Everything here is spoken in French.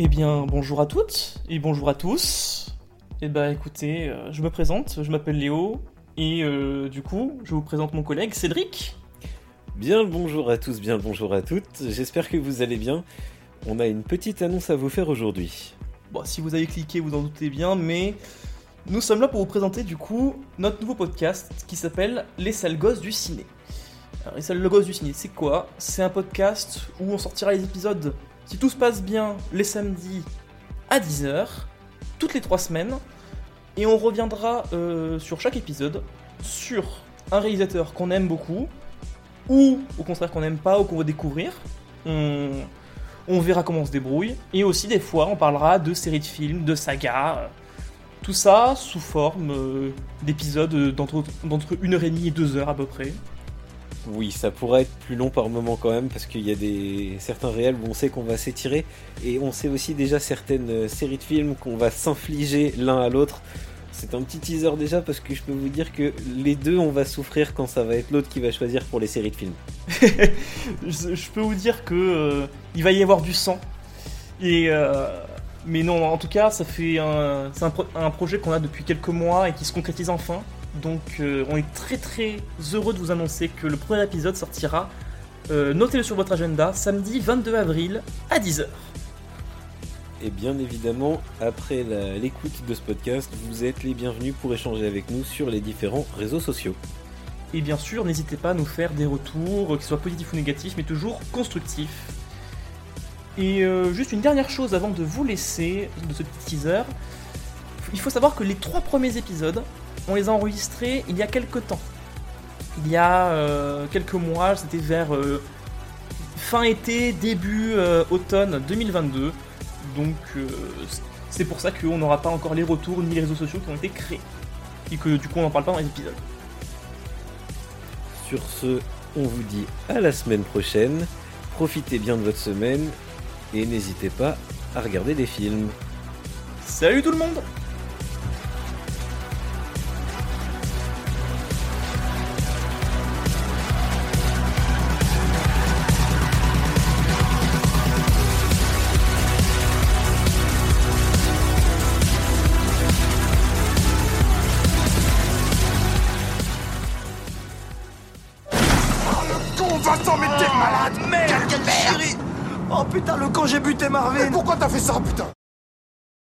Eh bien, bonjour à toutes et bonjour à tous. Eh ben, écoutez, euh, je me présente, je m'appelle Léo et euh, du coup, je vous présente mon collègue Cédric. Bien le bonjour à tous, bien le bonjour à toutes. J'espère que vous allez bien. On a une petite annonce à vous faire aujourd'hui. Bon, si vous avez cliqué, vous en doutez bien, mais nous sommes là pour vous présenter du coup notre nouveau podcast qui s'appelle Les sales gosses du ciné. Alors, les gosses du ciné, c'est quoi C'est un podcast où on sortira les épisodes, si tout se passe bien, les samedis à 10h, toutes les 3 semaines, et on reviendra euh, sur chaque épisode sur un réalisateur qu'on aime beaucoup, ou au contraire qu'on n'aime pas ou qu'on va découvrir. On, verra comment on se débrouille. Et aussi des fois on parlera de séries de films, de sagas. euh, Tout ça sous forme euh, d'épisodes d'entre d'entre une heure et demie et deux heures à peu près. Oui, ça pourrait être plus long par moment quand même, parce qu'il y a des certains réels où on sait qu'on va s'étirer, et on sait aussi déjà certaines euh, séries de films qu'on va s'infliger l'un à l'autre. C'est un petit teaser déjà, parce que je peux vous dire que les deux, on va souffrir quand ça va être l'autre qui va choisir pour les séries de films. je, peux vous dire que euh, il va y avoir du sang. Euh, mais non, en tout cas, ça fait c'est un projet qu'on a depuis quelques mois et qui se concrétise enfin. Donc, euh, on est très très heureux de vous annoncer que le premier épisode sortira. euh, Notez-le sur votre agenda, samedi 22 avril à 10h. Et bien évidemment, après l'écoute de ce podcast, vous êtes les bienvenus pour échanger avec nous sur les différents réseaux sociaux. Et bien sûr, n'hésitez pas à nous faire des retours, qu'ils soient positifs ou négatifs, mais toujours constructifs. Et euh, juste une dernière chose avant de vous laisser de ce petit teaser. Il faut savoir que les trois premiers épisodes, on les a enregistrés il y a quelques temps. Il y a euh, quelques mois, c'était vers euh, fin été, début euh, automne 2022. Donc c'est pour ça qu'on n'aura pas encore les retours ni les réseaux sociaux qui ont été créés. Et que du coup on n'en parle pas dans les épisodes. Sur ce, on vous dit à la semaine prochaine. Profitez bien de votre semaine et n'hésitez pas à regarder des films. Salut tout le monde Con Vincent, mais t'es malade Merde. Quelle chérie. Oh putain, le con, j'ai buté Marvin. Pourquoi t'as fait ça, putain?